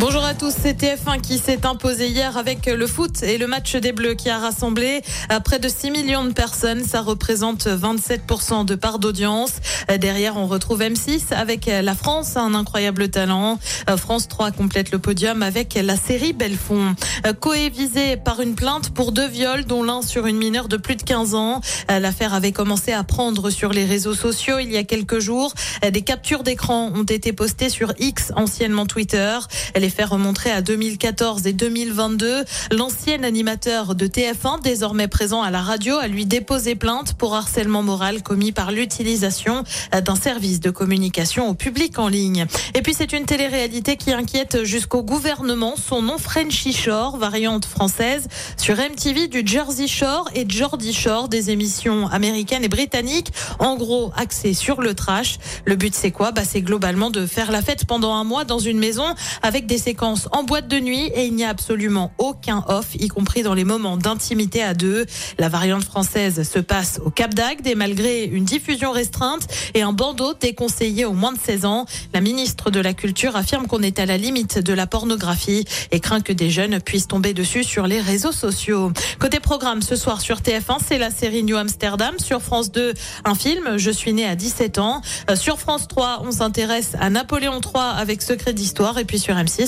Bonjour à tous, c'est TF1 qui s'est imposé hier avec le foot et le match des Bleus qui a rassemblé euh, près de 6 millions de personnes. Ça représente 27% de part d'audience. Euh, Derrière, on retrouve M6 avec la France, un incroyable talent. Euh, France 3 complète le podium avec la série Belfond. Coé visé par une plainte pour deux viols, dont l'un sur une mineure de plus de 15 ans. L'affaire avait commencé à prendre sur les réseaux sociaux il y a quelques jours. Des captures d'écran ont été postées sur X, anciennement Twitter. Faits remonteraient à 2014 et 2022. L'ancien animateur de TF1, désormais présent à la radio, a lui déposé plainte pour harcèlement moral commis par l'utilisation d'un service de communication au public en ligne. Et puis c'est une télé-réalité qui inquiète jusqu'au gouvernement. Son nom Frenchy Shore, variante française, sur MTV du Jersey Shore et Geordie Shore, des émissions américaines et britanniques, en gros axées sur le trash. Le but c'est quoi? Bah c'est globalement de faire la fête pendant un mois dans une maison avec des séquences en boîte de nuit et il n'y a absolument aucun off, y compris dans les moments d'intimité à deux. La variante française se passe au Cap d'Agde et malgré une diffusion restreinte et un bandeau déconseillé aux moins de 16 ans, la ministre de la Culture affirme qu'on est à la limite de la pornographie et craint que des jeunes puissent tomber dessus sur les réseaux sociaux. Côté programme, ce soir sur TF1, c'est la série New Amsterdam. Sur France 2, un film, Je suis né à 17 ans. Euh, Sur France 3, on s'intéresse à Napoléon III avec Secret d'Histoire. Et puis sur M6,